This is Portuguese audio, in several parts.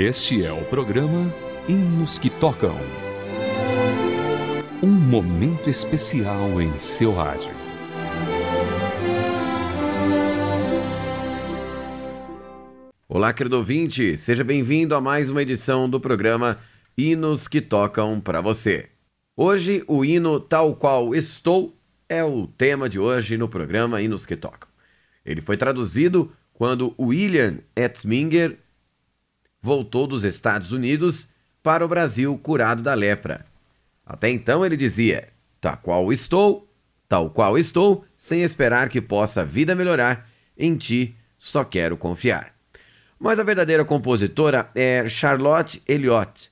Este é o programa Hinos que Tocam. Um momento especial em seu rádio. Olá, querido ouvinte, seja bem-vindo a mais uma edição do programa Hinos que Tocam para você. Hoje, o hino Tal Qual Estou é o tema de hoje no programa Hinos que Tocam. Ele foi traduzido quando William Etzminger voltou dos Estados Unidos para o Brasil curado da lepra. Até então ele dizia: Tal qual estou, tal qual estou, sem esperar que possa a vida melhorar, em ti só quero confiar. Mas a verdadeira compositora é Charlotte Eliot.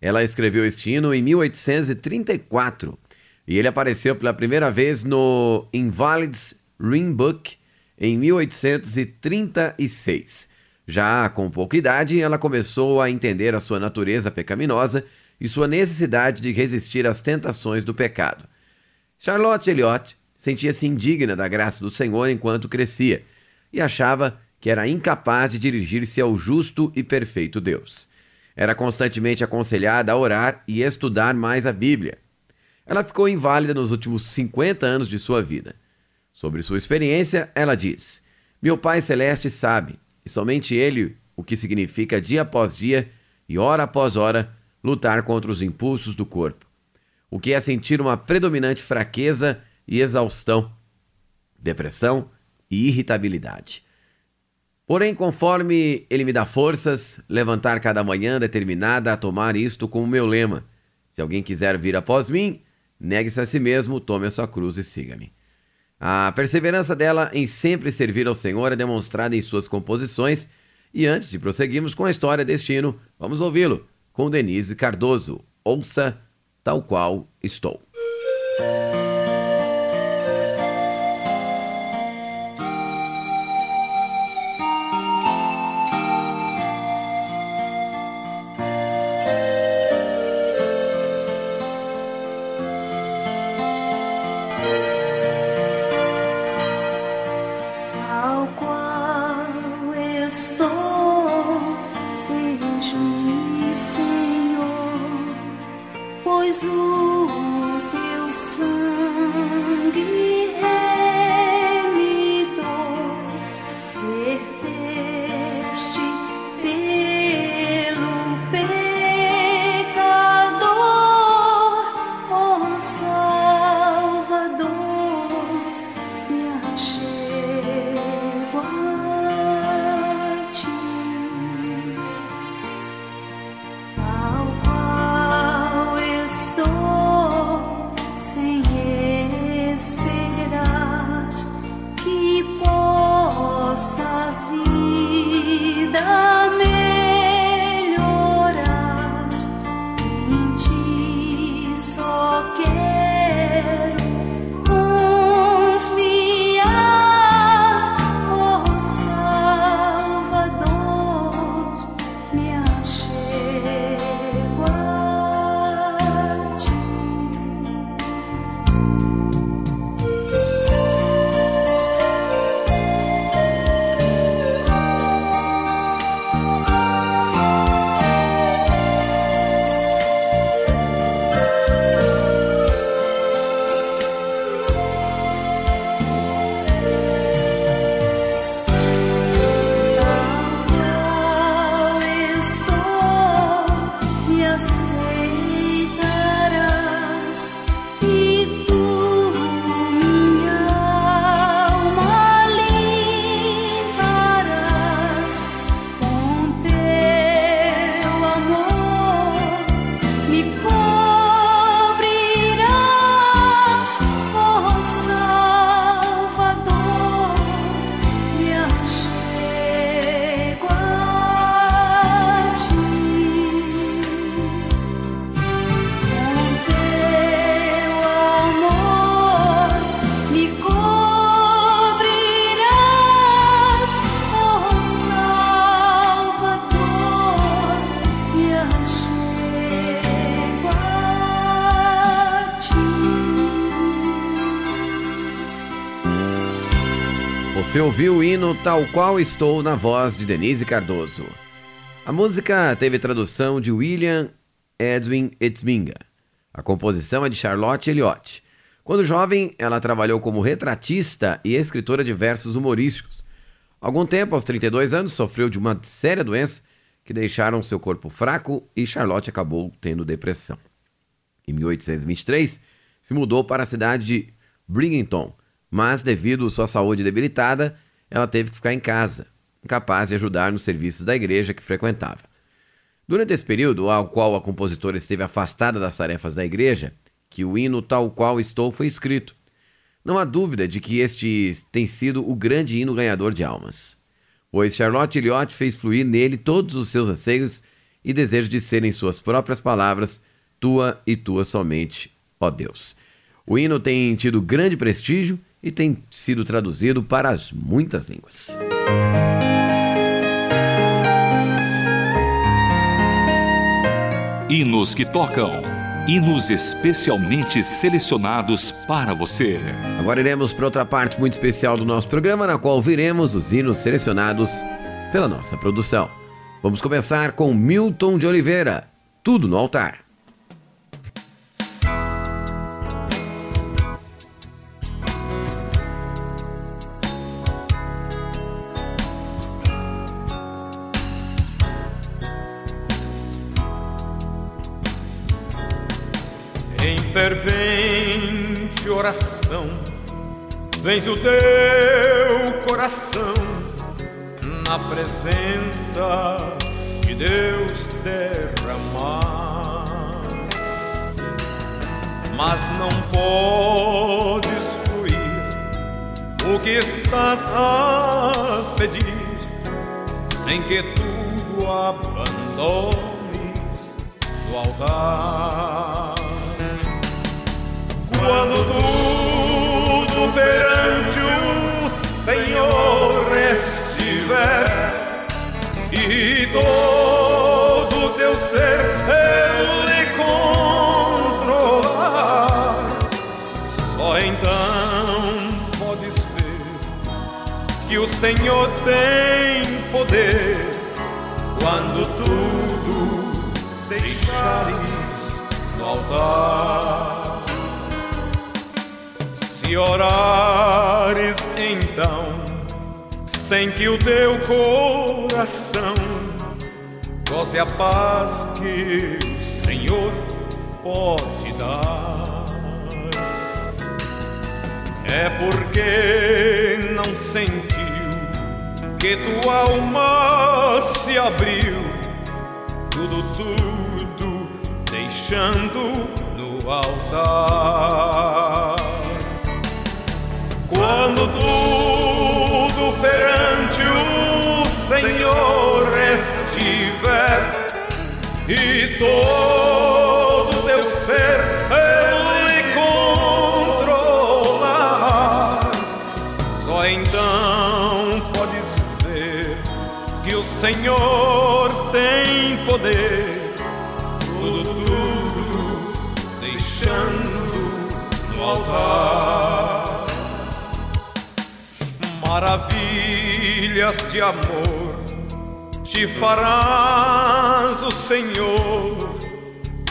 Ela escreveu este hino em 1834 e ele apareceu pela primeira vez no Invalids Ring Book em 1836. Já com pouca idade, ela começou a entender a sua natureza pecaminosa e sua necessidade de resistir às tentações do pecado. Charlotte Eliot sentia-se indigna da graça do Senhor enquanto crescia e achava que era incapaz de dirigir-se ao justo e perfeito Deus. Era constantemente aconselhada a orar e estudar mais a Bíblia. Ela ficou inválida nos últimos 50 anos de sua vida. Sobre sua experiência, ela diz: Meu Pai Celeste sabe e somente ele o que significa dia após dia e hora após hora lutar contra os impulsos do corpo. O que é sentir uma predominante fraqueza e exaustão, depressão e irritabilidade. Porém, conforme ele me dá forças, levantar cada manhã determinada a tomar isto como meu lema. Se alguém quiser vir após mim, negue-se a si mesmo, tome a sua cruz e siga-me. A perseverança dela em sempre servir ao Senhor é demonstrada em suas composições. E antes de prosseguirmos com a história deste hino, vamos ouvi-lo com Denise Cardoso. Ouça tal qual estou. Ouviu o hino Tal Qual Estou na voz de Denise Cardoso. A música teve tradução de William Edwin Etzminga. A composição é de Charlotte Elliott. Quando jovem, ela trabalhou como retratista e escritora de versos humorísticos. Algum tempo, aos 32 anos, sofreu de uma séria doença que deixaram seu corpo fraco e Charlotte acabou tendo depressão. Em 1823, se mudou para a cidade de Bridgeton, mas devido à sua saúde debilitada, ela teve que ficar em casa, incapaz de ajudar nos serviços da igreja que frequentava. Durante esse período, ao qual a compositora esteve afastada das tarefas da igreja, que o hino tal qual estou foi escrito. Não há dúvida de que este tem sido o grande hino ganhador de almas, pois Charlotte Elliott fez fluir nele todos os seus anseios e desejo de serem suas próprias palavras, tua e tua somente, ó Deus. O hino tem tido grande prestígio e tem sido traduzido para as muitas línguas. Hinos que tocam. Hinos especialmente selecionados para você. Agora iremos para outra parte muito especial do nosso programa, na qual viremos os hinos selecionados pela nossa produção. Vamos começar com Milton de Oliveira, Tudo no Altar. Mas não podes fluir o que estás a pedir, sem que tudo abandones do altar. Quando tudo perante o Senhor estiver e todo que o Senhor tem poder quando tudo deixares no altar. Se orares então, sem que o teu coração goze a paz que o Senhor pode dar, é porque não sentiu que tua alma se abriu, tudo, tudo deixando no altar. Quando tudo perante o Senhor estiver e todo teu ser Ele controlar, só então Senhor tem poder, tudo, tudo deixando no altar maravilhas de amor te farás o Senhor,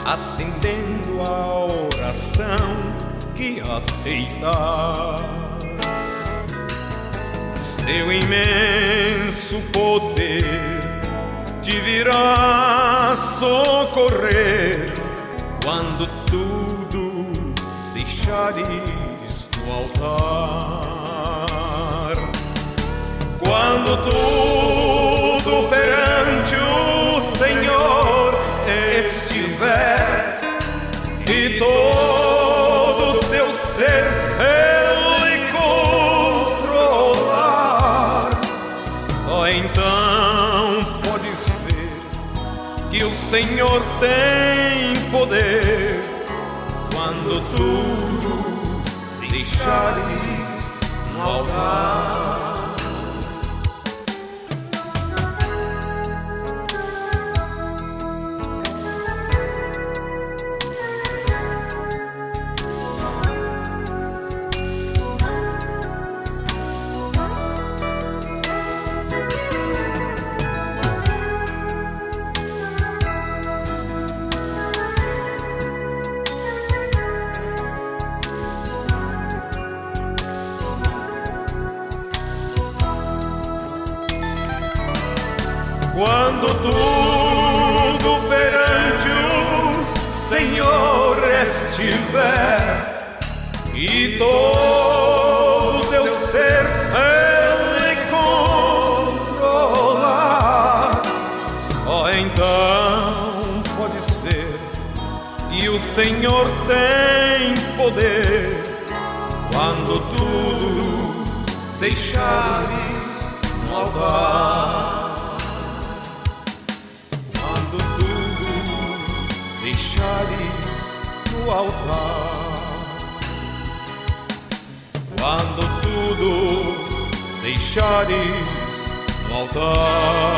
atendendo a oração que aceitar. Seu imenso poder te virá socorrer quando tudo deixares no altar. Quando tudo perante o Senhor estiver e todo Senhor tem poder quando tudo deixares no altar. olhares no altar. Quando tudo deixares no altar. Quando tudo deixares no altar.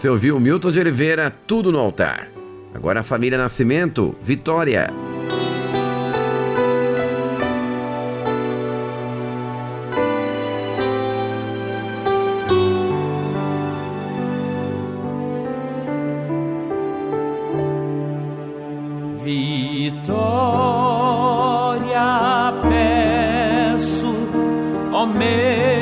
Você ouviu Milton de Oliveira, Tudo no Altar. Agora a família Nascimento, Vitória. Vitória peço, ó oh meu.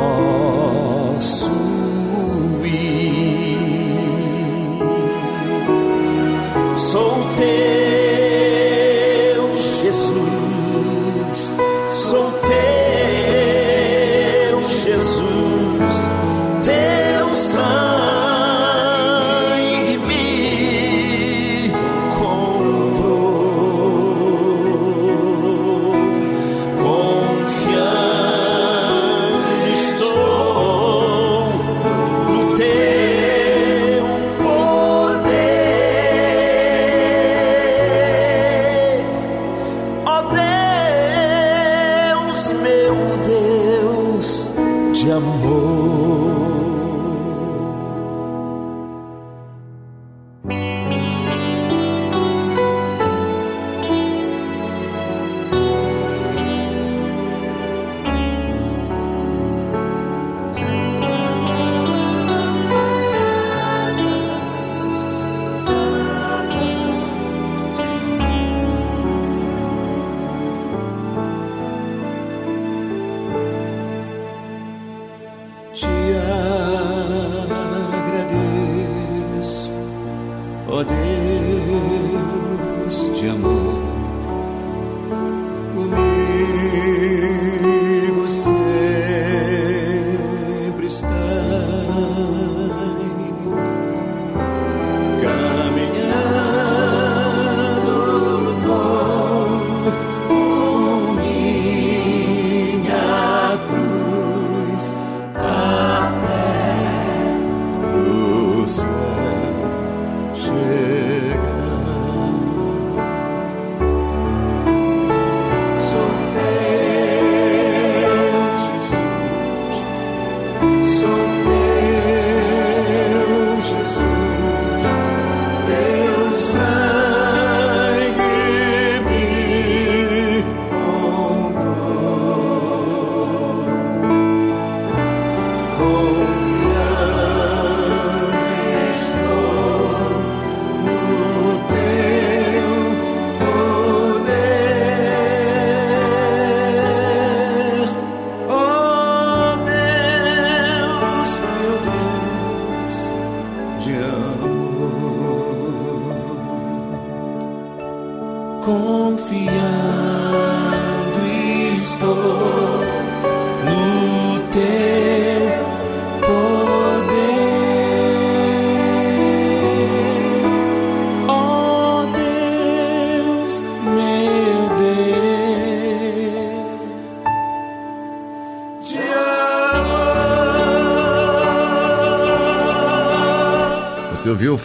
nosso ir. Sou teu.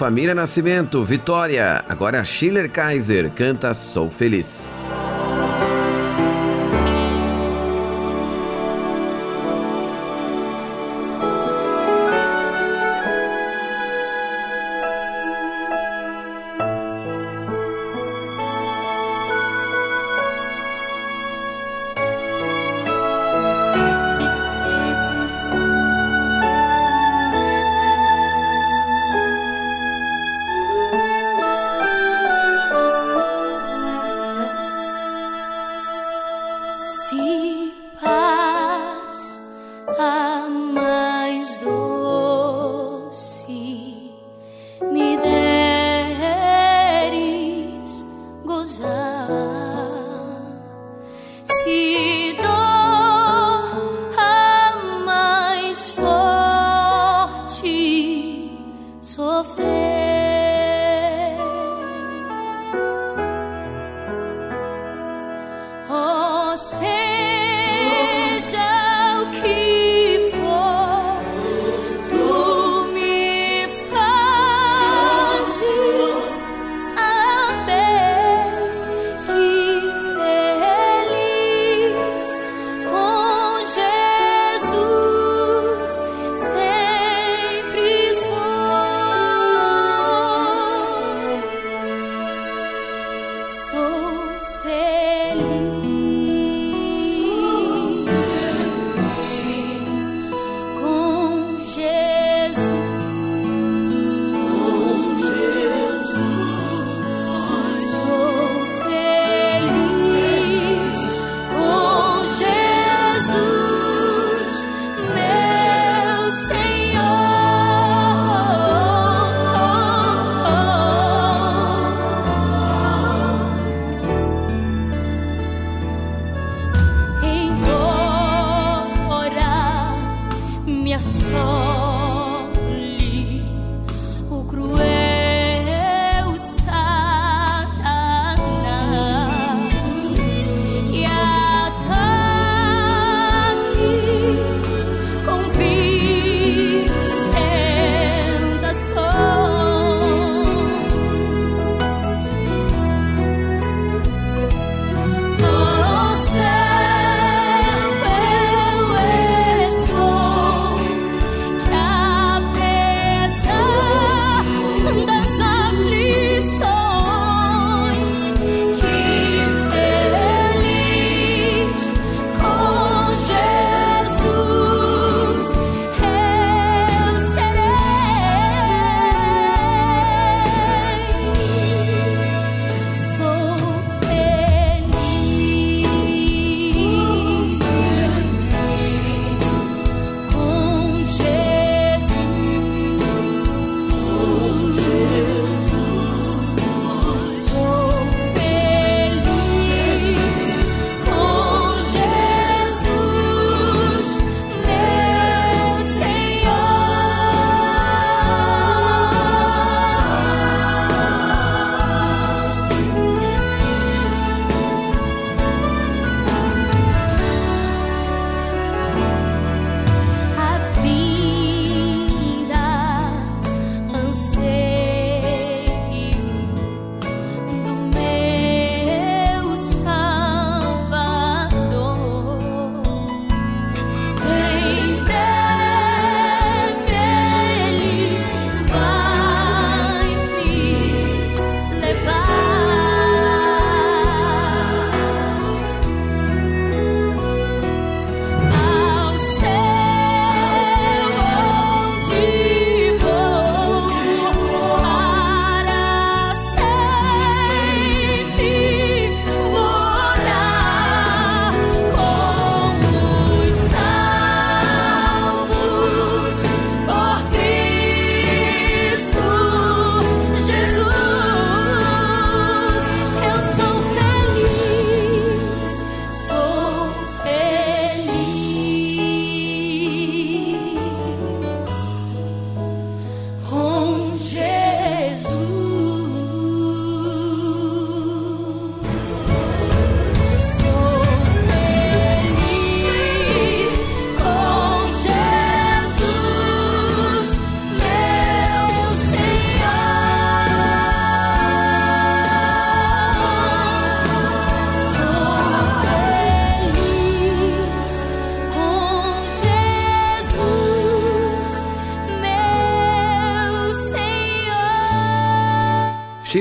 Família Nascimento, Vitória. Agora Schiller Kaiser canta Sou Feliz.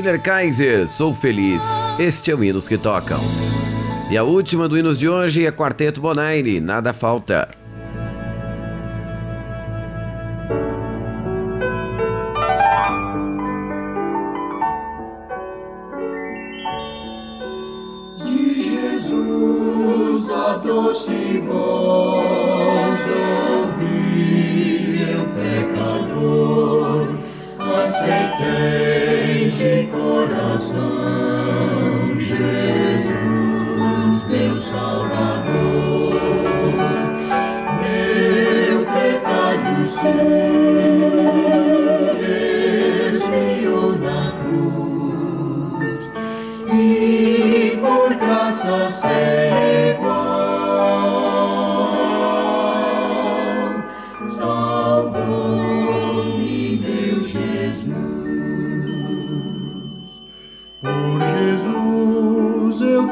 Schiller Kaiser, Sou Feliz. Este é o Hinos que Tocam. E a última do Hinos de hoje é Quarteto Bonaire, Nada Falta. de Jesus a doce voz ouvi pecador aceitei coração Jesus meu Salvador meu pecado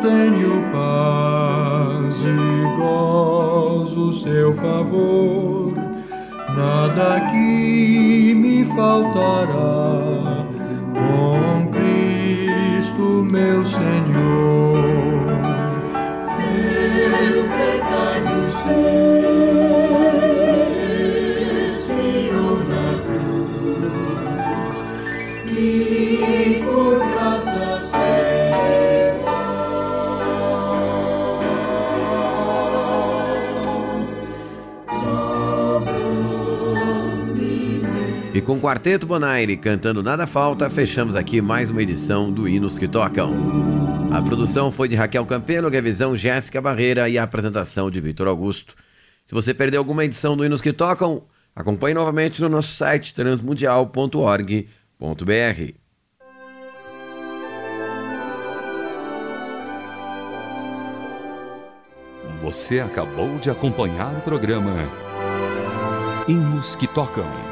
tenho paz e gozo seu favor, nada que me faltará. Com Cristo meu Senhor. Meu pecado se com o Quarteto Bonaire cantando Nada Falta, fechamos aqui mais uma edição do Hinos que Tocam. A produção foi de Raquel Campelo, revisão Jéssica Barreira e a apresentação de Vitor Augusto. Se você perdeu alguma edição do Hinos que Tocam, acompanhe novamente no nosso site transmundial.org.br. Você acabou de acompanhar o programa Hinos que Tocam.